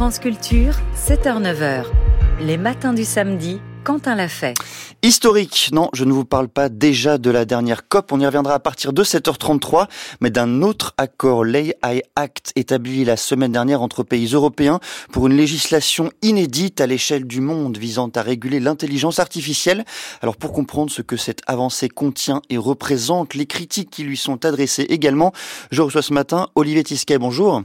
France Culture, 7h-9h. Les matins du samedi, Quentin l'a fait. Historique, non, je ne vous parle pas déjà de la dernière COP, on y reviendra à partir de 7h33, mais d'un autre accord, l'AI Act, établi la semaine dernière entre pays européens pour une législation inédite à l'échelle du monde visant à réguler l'intelligence artificielle. Alors pour comprendre ce que cette avancée contient et représente, les critiques qui lui sont adressées également, je reçois ce matin Olivier Tisquet, bonjour.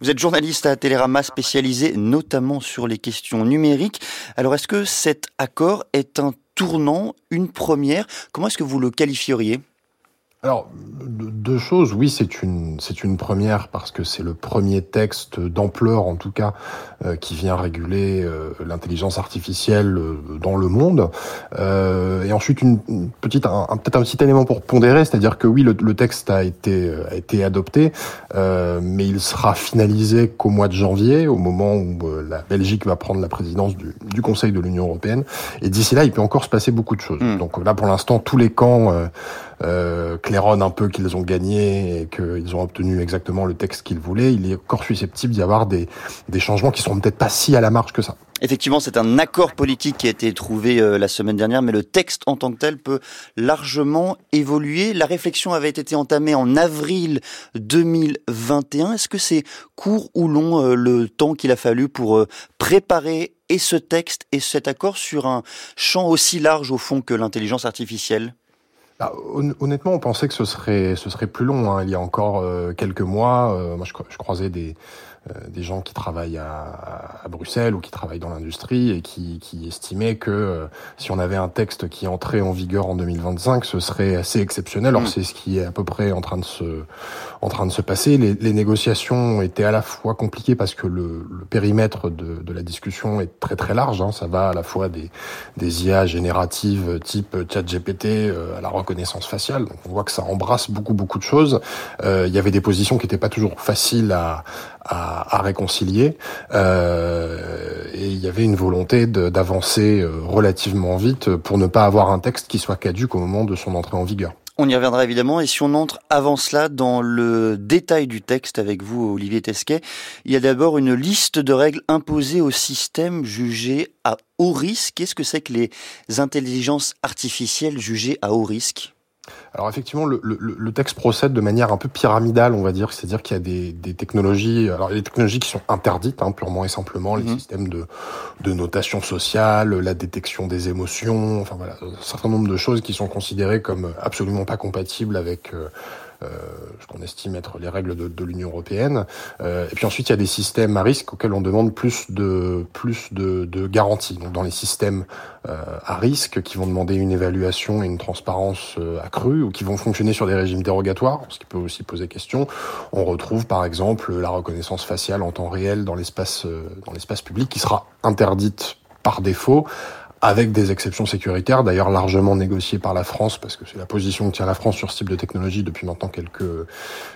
Vous êtes journaliste à Télérama spécialisé notamment sur les questions numériques. Alors est-ce que cet accord est un tournant, une première? Comment est-ce que vous le qualifieriez? Alors, deux choses. Oui, c'est une, c'est une première parce que c'est le premier texte d'ampleur, en tout cas, euh, qui vient réguler euh, l'intelligence artificielle euh, dans le monde. et ensuite, une, petite, un, peut-être un petit élément pour pondérer, c'est-à-dire que oui, le, le, texte a été, a été adopté, mais il sera finalisé qu'au mois de janvier, au moment où la Belgique va prendre la présidence du, du Conseil de l'Union européenne. Et d'ici là, il peut encore se passer beaucoup de choses. Hmm. Donc là, pour l'instant, tous les camps euh, claironnent un peu qu'ils ont gagné et qu'ils ont obtenu exactement le texte qu'ils voulaient, il est encore susceptible d'y avoir des, des changements qui seront peut-être pas si à la marge que ça. Effectivement, c'est un accord politique qui a été trouvé euh, la semaine dernière, mais le texte en tant que tel peut largement évoluer. La réflexion avait été entamée en avril 2021. Est-ce que c'est court ou long euh, le temps qu'il a fallu pour euh, préparer et ce texte et cet accord sur un champ aussi large au fond que l'intelligence artificielle? Bah, honnêtement, on pensait que ce serait, ce serait plus long. Hein. Il y a encore euh, quelques mois, euh, moi je, je, croisais des, des gens qui travaillent à, à, Bruxelles ou qui travaillent dans l'industrie et qui, qui, estimaient que euh, si on avait un texte qui entrait en vigueur en 2025, ce serait assez exceptionnel. Alors mm. c'est ce qui est à peu près en train de se, en train de se passer. Les, les négociations étaient à la fois compliquées parce que le, le périmètre de, de, la discussion est très très large. Hein. Ça va à la fois des, des IA génératives type ChatGPT euh, à la reconnaissance faciale. Donc on voit que ça embrasse beaucoup beaucoup de choses. Euh, il y avait des positions qui n'étaient pas toujours faciles à, à, réconcilier. Euh, et il y avait une volonté d'avancer euh, relativement vite pour ne pas avoir un texte qui soit caduque au moment de son entrée en vigueur. On y reviendra évidemment. Et si on entre avant cela dans le détail du texte avec vous, Olivier Tesquet, il y a d'abord une liste de règles imposées au système jugé à haut risque. Qu'est-ce que c'est que les intelligences artificielles jugées à haut risque? Alors effectivement, le, le, le, texte procède de manière un peu pyramidale, on va dire, c'est-à-dire qu'il y a des, des, technologies, alors il y a des technologies qui sont interdites, hein, purement et simplement, les mhm. systèmes de, de notation sociale, la détection des émotions, enfin voilà, un certain nombre de choses qui sont considérées comme absolument pas compatibles avec euh, qu'on estime être les règles de, de l'Union européenne. Euh, et puis ensuite, il y a des systèmes à risque auxquels on demande plus de plus de, de garanties. Donc dans les systèmes euh, à risque, qui vont demander une évaluation et une transparence accrue, ou qui vont fonctionner sur des régimes dérogatoires, ce qui peut aussi poser question, on retrouve par exemple la reconnaissance faciale en temps réel dans l'espace dans l'espace public, qui sera interdite par défaut avec des exceptions sécuritaires, d'ailleurs largement négociées par la France, parce que c'est la position que tient la France sur ce type de technologie depuis maintenant quelques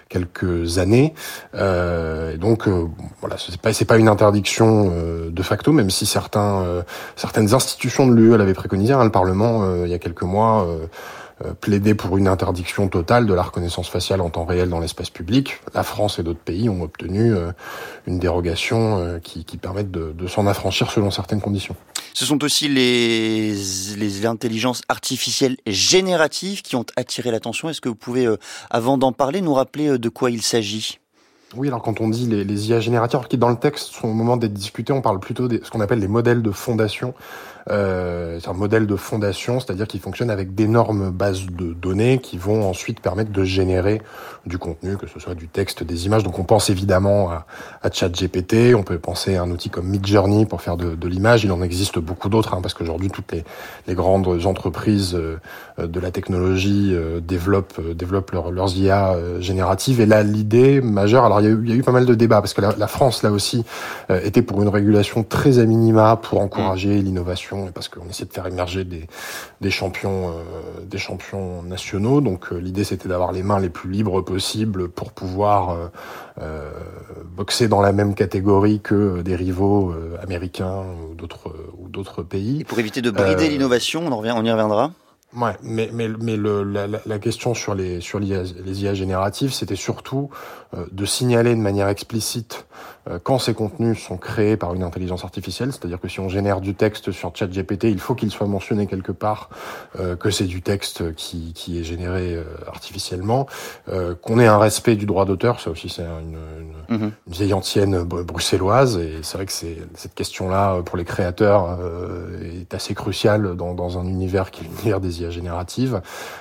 quelques années. Euh, et donc euh, voilà, c'est pas c'est pas une interdiction euh, de facto, même si certains euh, certaines institutions de l'UE l'avaient préconisé. Hein, le Parlement il y a quelques mois euh, plaider pour une interdiction totale de la reconnaissance faciale en temps réel dans l'espace public. La France et d'autres pays ont obtenu euh, une dérogation euh, qui, qui permet de, de s'en affranchir selon certaines conditions. Ce sont aussi les, les intelligences artificielles génératives qui ont attiré l'attention. Est-ce que vous pouvez, avant d'en parler, nous rappeler de quoi il s'agit? Oui, alors quand on dit les, les IA générateurs, qui dans le texte sont au moment d'être discutés, on parle plutôt de ce qu'on appelle les modèles de fondation. Euh, c'est un modèle de fondation, c'est-à-dire qu'il fonctionne avec d'énormes bases de données qui vont ensuite permettre de générer du contenu, que ce soit du texte, des images. Donc on pense évidemment à, à ChatGPT, on peut penser à un outil comme Midjourney pour faire de, de l'image. Il en existe beaucoup d'autres, hein, parce qu'aujourd'hui toutes les, les, grandes entreprises euh, de la technologie euh, développent, euh, développent leurs IA génératives. Et là, l'idée majeure, alors il y, a eu, il y, a eu, pas mal de débats, parce que la, la France, là aussi, était pour une régulation très à minima pour encourager l'innovation parce qu'on essaie de faire émerger des, des champions, euh, des champions nationaux. Donc euh, l'idée c'était d'avoir les mains les plus libres possibles pour pouvoir euh, boxer dans la même catégorie que des rivaux américains ou d'autres ou d'autres pays. Et pour éviter de brider l'innovation, on, on y reviendra. Ouais, mais mais mais le, la, la question sur les sur les IA génératives, c'était surtout de signaler de manière explicite quand ces contenus sont créés par une intelligence artificielle, c'est-à-dire que si on génère du texte sur ChatGPT, il faut qu'il soit mentionné quelque part euh, que c'est du texte qui, qui est généré euh, artificiellement, qu'on ait un respect du droit d'auteur, ça aussi c'est une, une, mhm. une, vieille ancienne bruxelloise, et c'est vrai que c'est cette question-là pour les créateurs est assez cruciale dans, dans un univers qui est l'univers des IA génératives.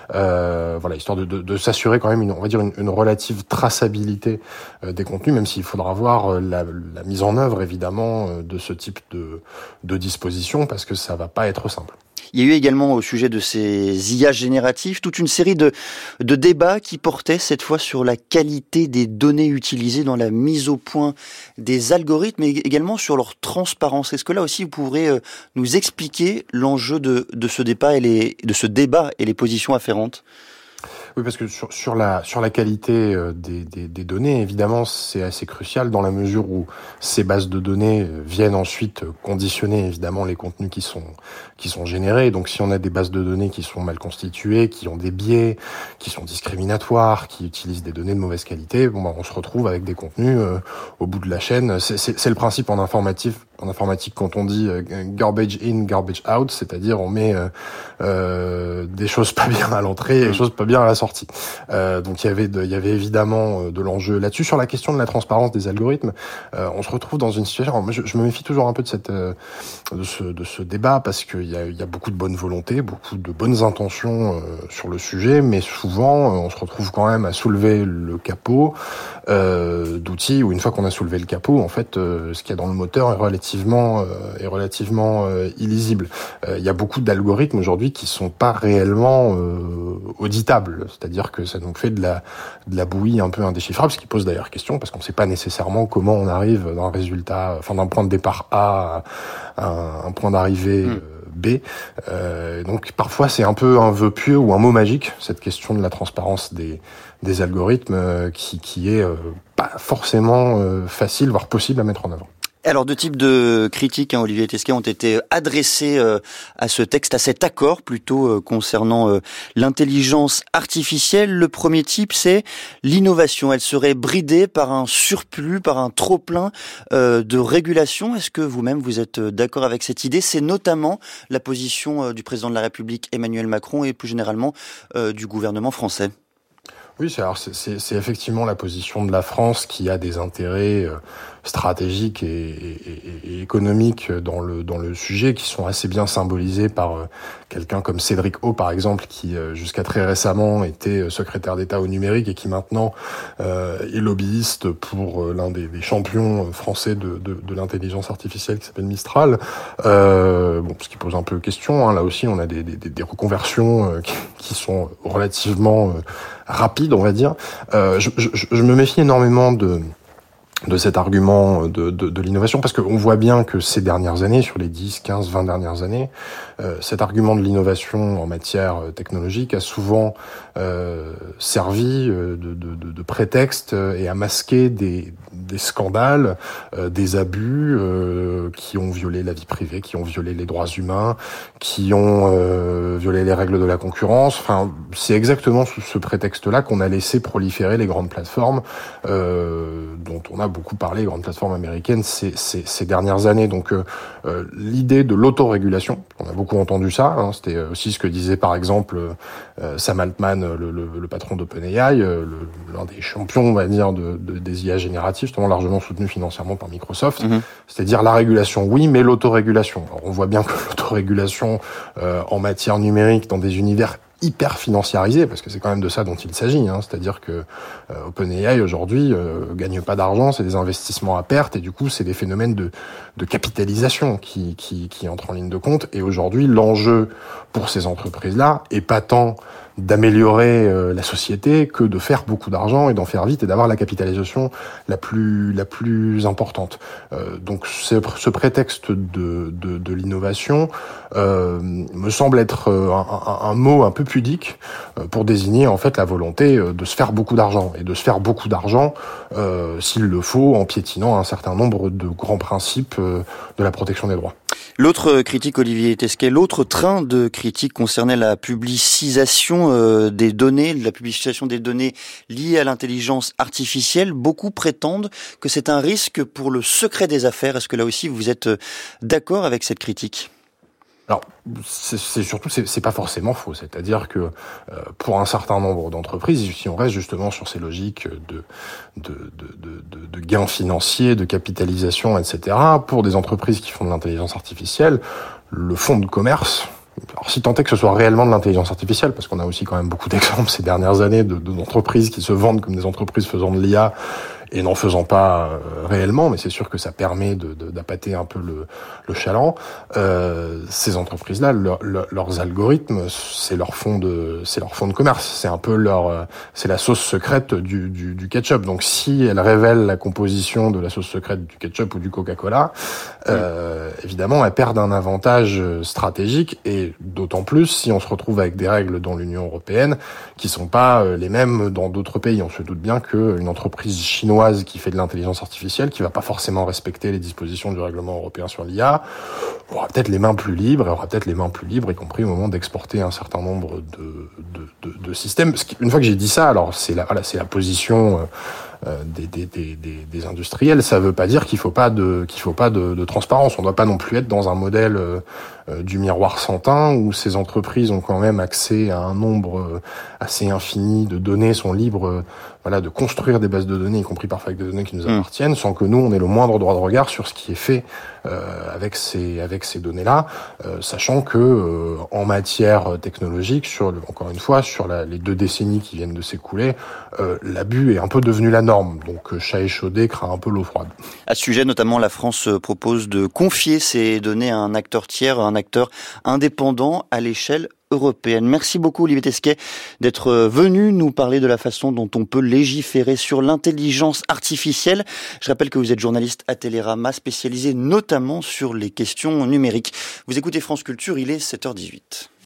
voilà, histoire de, de, de s'assurer quand même une, on va dire une, une relative traçabilité des contenus, même s'il faudra voir la, mise en œuvre évidemment euh, de ce type de, disposition parce que ça va pas être simple. Il y a eu également au sujet de ces IA génératifs toute une série de, débats qui portaient cette fois sur la qualité des données utilisées dans la mise au point des algorithmes et également sur leur transparence. Est-ce que là aussi vous pourrez euh, nous expliquer l'enjeu de ce débat et les positions afférentes? Oui, parce que sur, sur la sur la qualité euh, des, des, des données, évidemment, c'est assez crucial dans la mesure où ces bases de données euh, viennent ensuite conditionner évidemment les contenus qui sont qui sont générés. Donc, si on a des bases de données qui sont mal constituées, qui ont des biais, qui sont discriminatoires, qui utilisent des données de mauvaise qualité, bon, bah, on se retrouve avec des contenus euh, au bout de la chaîne. C'est le principe en informatif en informatique quand on dit garbage in, garbage out, c'est-à-dire on met euh, des choses pas bien à l'entrée et des mmh. choses pas bien à la sortie. Euh, donc il y avait il y avait évidemment euh, de l'enjeu là-dessus sur la question de la transparence des algorithmes. Euh, on se retrouve dans une situation. Moi, je, je, me méfie toujours un peu de cette euh, de ce de ce débat parce qu'il y a y a beaucoup de bonne volonté, beaucoup de bonnes intentions sur le sujet, mais souvent on se retrouve quand même à soulever le capot d'outils où une fois qu'on a soulevé le capot, en fait, ce qu'il y a dans le moteur est relativement est relativement illisible. Il y a beaucoup d'algorithmes aujourd'hui qui sont pas réellement auditables c'est-à-dire que ça nous fait de la, de la bouillie un peu indéchiffrable, ce qui pose d'ailleurs question, parce qu'on ne sait pas nécessairement comment on arrive d'un résultat, enfin d'un point de départ A à un, point d'arrivée hmm. euh, B. Euh, donc parfois c'est un peu un vœu pieux ou un mot magique, cette question de la transparence des, des algorithmes, euh, qui, qui est pas forcément facile, voire possible à mettre en œuvre. Alors, deux types de critiques, hein, Olivier Tesquet, ont été adressées euh, à ce texte, à cet accord plutôt euh, concernant euh, l'intelligence artificielle. Le premier type, c'est l'innovation. Elle serait bridée par un surplus, par un trop-plein de régulation. Est-ce que vous-même, vous êtes d'accord avec cette idée? C'est notamment la position du président de la République, Emmanuel Macron, et plus généralement du gouvernement français. Oui, c'est effectivement la position de la France qui a des intérêts stratégiques et, et, et, économiques dans le dans le sujet qui sont assez bien symbolisés par euh, quelqu'un comme Cédric O par exemple qui euh, jusqu'à très récemment était euh, secrétaire d'État au numérique et qui maintenant euh, est lobbyiste pour l'un des, des, champions français de, de, de l'intelligence artificielle qui s'appelle Mistral. Euh, bon, ce qui pose un peu question. Hein. Là aussi, on a des, des, des reconversions qui, qui, sont relativement rapides, on va dire. Je, je, me méfie énormément de de cet argument de, de, de l'innovation, parce qu'on voit bien que ces dernières années, sur les 10, 15, 20 dernières années, euh, cet argument de l'innovation en matière euh, technologique a souvent euh, servi euh, de, de, prétexte et a masqué des, des scandales, des abus qui ont violé la vie privée, qui ont violé les droits humains, qui ont violé les règles de la concurrence. Enfin, c'est exactement sous ce prétexte-là qu'on a laissé proliférer les grandes plateformes dont on a beaucoup parlé, grandes plateformes américaines, ces, ces, ces dernières années. Donc l'idée de l'autorégulation, on a beaucoup entendu ça. Hein. C'était aussi ce que disait par exemple euh, Sam Altman, le, le, le patron d'OpenAI, euh, l'un des champions, on va dire, de, de, des IA génératives, justement largement soutenu financièrement par Microsoft. Mhm. C'est-à-dire la régulation, oui, mais l'autorégulation. On voit bien que l'autorégulation euh, en matière numérique dans des univers hyper financiarisé, parce que c'est quand même de ça dont il s'agit. Hein. C'est-à-dire que euh, OpenAI aujourd'hui euh, gagne pas d'argent, c'est des investissements à perte, et du coup c'est des phénomènes de, de capitalisation qui, qui, qui entrent en ligne de compte. Et aujourd'hui, l'enjeu pour ces entreprises-là est pas tant d'améliorer euh, la société que de faire beaucoup d'argent et d'en faire vite et d'avoir la capitalisation la plus la plus importante. Euh, donc ce, ce prétexte de, de, de l'innovation euh, me semble être euh, un, un, mot un peu pudique pour désigner en fait la volonté de se faire beaucoup d'argent et de se faire beaucoup d'argent s'il le faut en piétinant un certain nombre de grands principes de la protection des droits. L'autre critique, Olivier Tesquet, l'autre train de critique concernait la publicisation euh, des données, la publicisation des données liées à l'intelligence artificielle. Beaucoup prétendent que c'est un risque pour le secret des affaires. Est-ce que là aussi vous êtes euh, d'accord avec cette critique? Alors, c'est surtout, c'est pas forcément faux. C'est-à-dire que euh, pour un certain nombre d'entreprises, si on reste justement sur ces logiques de, de, de, de, de gains financiers, de capitalisation, etc., pour des entreprises qui font de l'intelligence artificielle, le fonds de commerce, alors, si tant est que ce soit réellement de l'intelligence artificielle, parce qu'on a aussi quand même beaucoup d'exemples ces dernières années d'entreprises de, qui se vendent comme des entreprises faisant de l'IA et n'en faisant pas euh, réellement, mais c'est sûr que ça permet d'appâter de, un peu le, le chaland. Euh, ces entreprises-là, leurs algorithmes, c'est leur fond de, c'est leur fond de commerce. C'est un peu leur, euh, c'est la sauce secrète du, du, du, ketchup. Donc, si elles révèlent la composition de la sauce secrète du ketchup ou du Coca-Cola, euh, évidemment, elles perdent un avantage stratégique et d'autant plus si on se retrouve avec des règles dans l'Union européenne qui sont pas les mêmes dans d'autres pays. On se doute bien qu'une entreprise chinoise qui fait de l'intelligence artificielle, qui va pas forcément respecter les dispositions du règlement européen sur l'IA, aura peut-être les mains plus libres, aura peut-être les mains plus libres, y compris au moment d'exporter un certain nombre de, de, de, systèmes. Une fois que j'ai dit ça, alors c'est la, voilà, c'est la position euh, des, des, des, des, industriels, ça veut pas dire qu'il faut pas de qu'il faut pas de, de, transparence. On doit pas non plus être dans un modèle euh, euh, du miroir sans teint où ces entreprises ont quand même accès à un nombre assez infini de données, sont libres, voilà, de construire des bases de données, y compris parfois avec des données qui nous mmh. appartiennent, sans que nous on ait le moindre droit de regard sur ce qui est fait avec ces avec ces données-là, sachant que en matière technologique, sur encore une fois sur la, les deux décennies qui viennent de s'écouler, l'abus est un peu devenu la norme donc euh, chat échaudé craint un peu l'eau froide. À ce sujet, notamment, la France euh, propose de confier ces données à un acteur tiers, un acteur indépendant à l'échelle européenne. Merci beaucoup Olivier Tesquet d'être euh, venu nous parler de la façon dont on peut légiférer sur l'intelligence artificielle. Je rappelle que vous êtes journaliste à Télérama spécialisé notamment sur les questions numériques. Vous écoutez France Culture, il est 7h18.